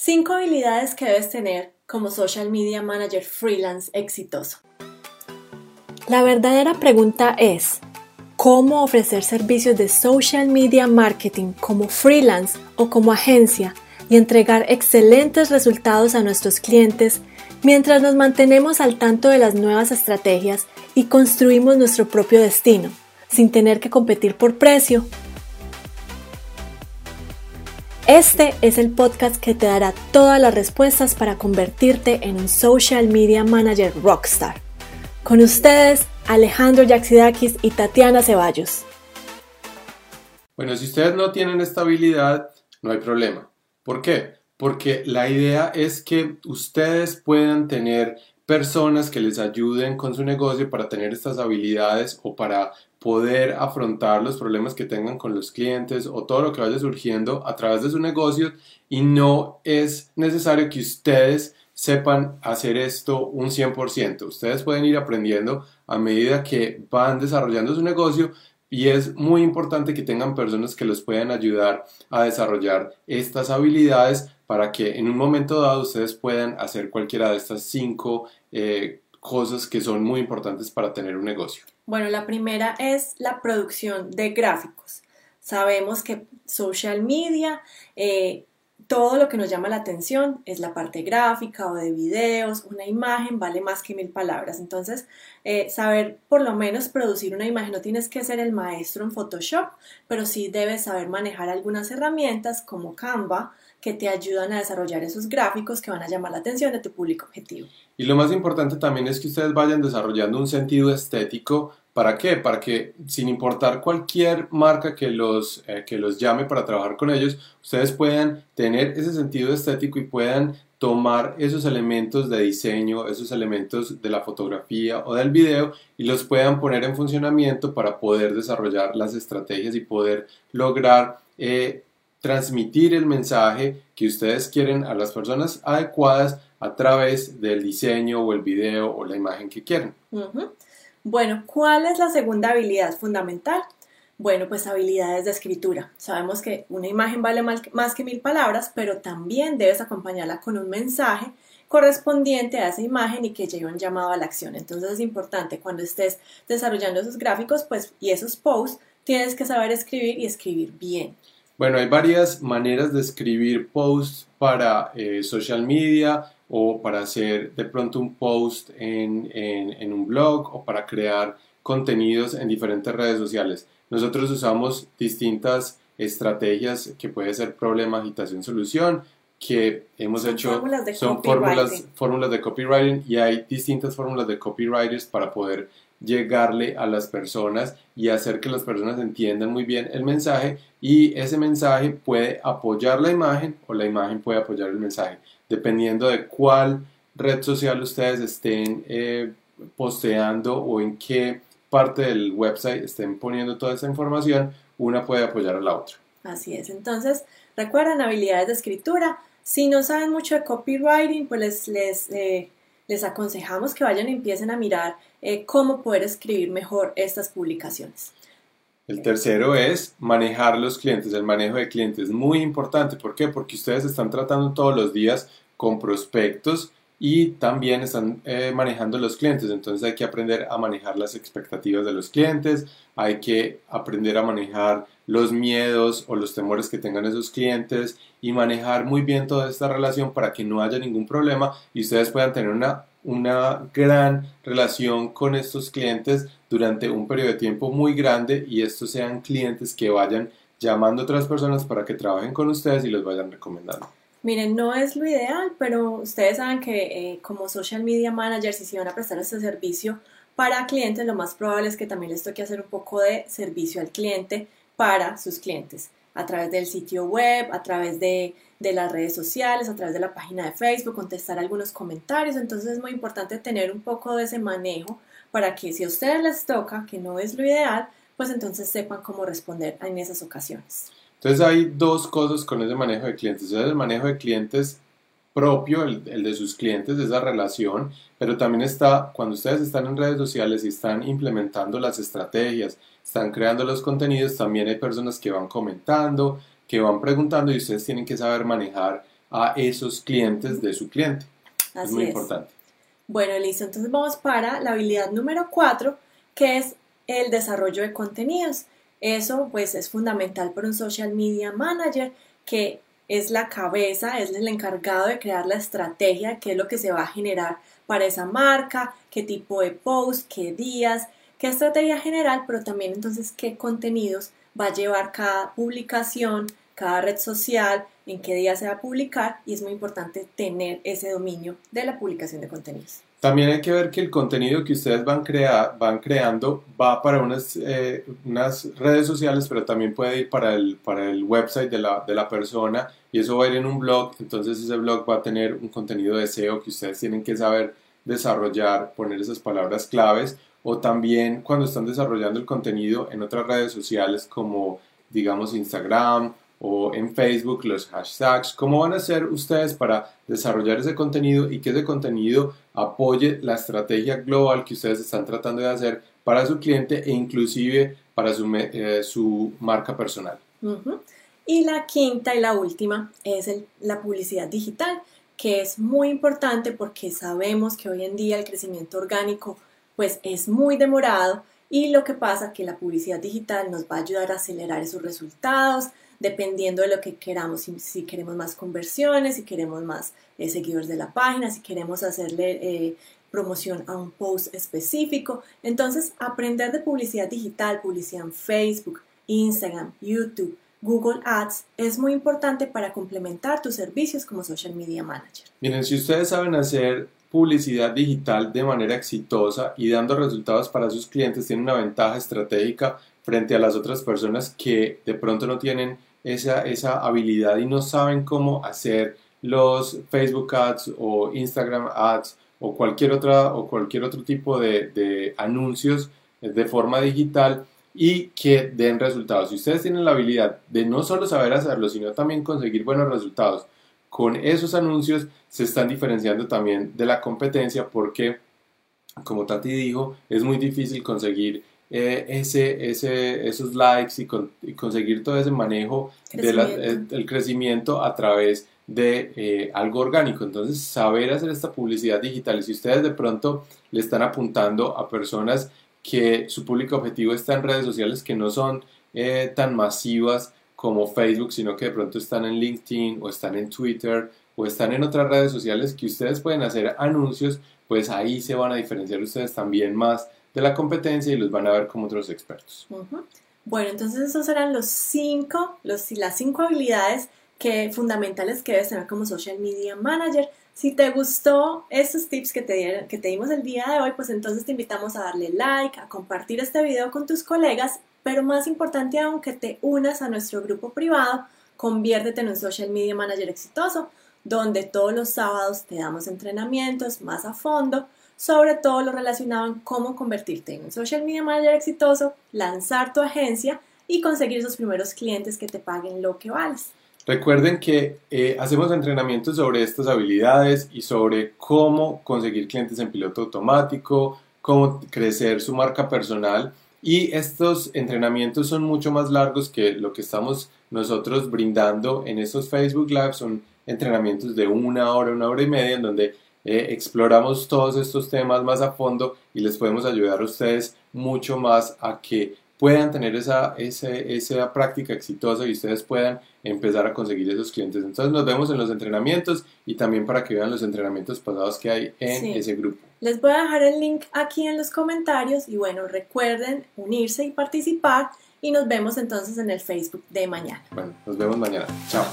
5 habilidades que debes tener como social media manager freelance exitoso. La verdadera pregunta es, ¿cómo ofrecer servicios de social media marketing como freelance o como agencia y entregar excelentes resultados a nuestros clientes mientras nos mantenemos al tanto de las nuevas estrategias y construimos nuestro propio destino, sin tener que competir por precio este es el podcast que te dará todas las respuestas para convertirte en un social media manager rockstar. Con ustedes, Alejandro Yaxidakis y Tatiana Ceballos. Bueno, si ustedes no tienen esta habilidad, no hay problema. ¿Por qué? Porque la idea es que ustedes puedan tener personas que les ayuden con su negocio para tener estas habilidades o para poder afrontar los problemas que tengan con los clientes o todo lo que vaya surgiendo a través de su negocio y no es necesario que ustedes sepan hacer esto un 100%. Ustedes pueden ir aprendiendo a medida que van desarrollando su negocio y es muy importante que tengan personas que los puedan ayudar a desarrollar estas habilidades para que en un momento dado ustedes puedan hacer cualquiera de estas cinco eh, cosas que son muy importantes para tener un negocio. Bueno, la primera es la producción de gráficos. Sabemos que social media, eh, todo lo que nos llama la atención es la parte gráfica o de videos, una imagen vale más que mil palabras. Entonces, eh, saber por lo menos producir una imagen, no tienes que ser el maestro en Photoshop, pero sí debes saber manejar algunas herramientas como Canva, que te ayudan a desarrollar esos gráficos que van a llamar la atención de tu público objetivo. Y lo más importante también es que ustedes vayan desarrollando un sentido estético. ¿Para qué? Para que sin importar cualquier marca que los, eh, que los llame para trabajar con ellos, ustedes puedan tener ese sentido estético y puedan tomar esos elementos de diseño, esos elementos de la fotografía o del video y los puedan poner en funcionamiento para poder desarrollar las estrategias y poder lograr eh, transmitir el mensaje que ustedes quieren a las personas adecuadas a través del diseño o el video o la imagen que quieren. Bueno, ¿cuál es la segunda habilidad fundamental? Bueno, pues habilidades de escritura. Sabemos que una imagen vale más que mil palabras, pero también debes acompañarla con un mensaje correspondiente a esa imagen y que lleve un llamado a la acción. Entonces es importante cuando estés desarrollando esos gráficos pues, y esos posts, tienes que saber escribir y escribir bien. Bueno, hay varias maneras de escribir posts para eh, social media o para hacer de pronto un post en, en, un blog o para crear contenidos en diferentes redes sociales. Nosotros usamos distintas estrategias que puede ser problema, agitación, solución, que hemos hecho son fórmulas, fórmulas de copywriting y hay distintas fórmulas de copywriters para poder llegarle a las personas y hacer que las personas entiendan muy bien el mensaje y ese mensaje puede apoyar la imagen o la imagen puede apoyar el mensaje, dependiendo de cuál red social ustedes estén eh, posteando o en qué parte del website estén poniendo toda esa información, una puede apoyar a la otra. Así es, entonces recuerden habilidades de escritura, si no saben mucho de copywriting, pues les, les eh, aconsejamos que vayan y empiecen a mirar eh, cómo poder escribir mejor estas publicaciones. El tercero es manejar los clientes. El manejo de clientes es muy importante. ¿Por qué? Porque ustedes están tratando todos los días con prospectos y también están eh, manejando los clientes. Entonces hay que aprender a manejar las expectativas de los clientes, hay que aprender a manejar los miedos o los temores que tengan esos clientes y manejar muy bien toda esta relación para que no haya ningún problema y ustedes puedan tener una, una gran relación con estos clientes durante un periodo de tiempo muy grande y estos sean clientes que vayan llamando a otras personas para que trabajen con ustedes y los vayan recomendando. Miren, no es lo ideal, pero ustedes saben que eh, como social media managers, si se van a prestar este servicio para clientes, lo más probable es que también les toque hacer un poco de servicio al cliente para sus clientes a través del sitio web, a través de, las redes sociales, a través de la página de Facebook, contestar algunos comentarios. Entonces es muy importante tener un poco de ese manejo para que si a ustedes les toca, que no es lo ideal, pues entonces sepan cómo responder en esas ocasiones. Entonces hay dos cosas con ese manejo de clientes. el manejo de clientes propio, el, el, de sus clientes, esa relación, pero también está cuando ustedes están en redes sociales y están implementando las estrategias, están creando los contenidos, también hay personas que van comentando, que van preguntando y ustedes tienen que saber manejar a esos clientes de su cliente. es muy importante. Bueno, listo. Entonces vamos para la habilidad número cuatro, que es el desarrollo de contenidos. Eso pues es fundamental para un social media manager que es la cabeza, es el encargado de crear la estrategia, qué es lo que se va a generar para esa marca, qué tipo de post, qué días, qué estrategia general, pero también entonces qué contenidos va a llevar cada publicación, cada red social, en qué día se va a publicar y es muy importante tener ese dominio de la publicación de contenidos. También hay que ver que el contenido que ustedes van, van creando va para unas, eh, unas, redes sociales, pero también puede ir para el, para el website de la, de la, persona y eso va a ir en un blog, entonces ese blog va a tener un contenido de SEO que ustedes tienen que saber desarrollar, poner esas palabras claves o también cuando están desarrollando el contenido en otras redes sociales como digamos Instagram o en Facebook los hashtags, cómo van a hacer ustedes para desarrollar ese contenido y que ese contenido apoye la estrategia global que ustedes están tratando de hacer para su cliente e inclusive para su, eh, su marca personal. Y la quinta y la última es la publicidad digital, que es muy importante porque sabemos que hoy en día el crecimiento orgánico pues es muy demorado y lo que pasa que la publicidad digital nos va a ayudar a acelerar esos resultados, dependiendo de lo que queramos, si, queremos más conversiones, si queremos más eh, seguidores de la página, si queremos hacerle eh, promoción a un post específico. Entonces, aprender de publicidad digital, publicidad en Facebook, Instagram, YouTube, Google Ads es muy importante para complementar tus servicios como social media manager. Miren, si ustedes saben hacer publicidad digital de manera exitosa y dando resultados para sus clientes, tienen una ventaja estratégica frente a las otras personas que de pronto no tienen esa, esa habilidad y no saben cómo hacer los Facebook Ads o Instagram Ads o cualquier, otra, o cualquier otro tipo de, de anuncios de forma digital y que den resultados. Si ustedes tienen la habilidad de no solo saber hacerlo, sino también conseguir buenos resultados con esos anuncios, se están diferenciando también de la competencia porque, como Tati dijo, es muy difícil conseguir eh, ese, ese, esos likes y, conseguir todo ese manejo del eh, crecimiento a través de eh, algo orgánico. Entonces, saber hacer esta publicidad digital y si ustedes de pronto le están apuntando a personas que su público objetivo está en redes sociales que no son tan masivas como Facebook, sino que de pronto están en LinkedIn o están en Twitter o están en otras redes sociales que ustedes pueden hacer anuncios, pues ahí se van a diferenciar ustedes también más de la competencia y los van a ver como otros expertos. Bueno, entonces esos eran los cinco, los, las cinco habilidades que, fundamentales que debes tener como social media manager. Si te gustó estos tips que te, dimos el día de hoy, pues entonces te invitamos a darle like, a compartir este video con tus colegas, pero más importante aún que te unas a nuestro grupo privado, conviértete en un social media manager exitoso, donde todos los sábados te damos entrenamientos más a fondo sobre todo lo relacionado en cómo convertirte en un social media manager exitoso, lanzar tu agencia y conseguir esos primeros clientes que te paguen lo que vales. Recuerden que eh, hacemos entrenamientos sobre estas habilidades y sobre cómo conseguir clientes en piloto automático, cómo crecer su marca personal y estos entrenamientos son mucho más largos que lo que estamos nosotros brindando en estos Facebook Live. Son entrenamientos de una hora, una hora y media en donde eh, exploramos todos estos temas más a fondo y les podemos ayudar a ustedes mucho más a que puedan tener esa, esa práctica exitosa y ustedes puedan empezar a conseguir esos clientes. Entonces nos vemos en los entrenamientos y también para que vean los entrenamientos pasados que hay en ese grupo. Les voy a dejar el link aquí en los comentarios y bueno, recuerden unirse y participar y nos vemos entonces en el Facebook de mañana. Bueno, nos vemos mañana. Chao.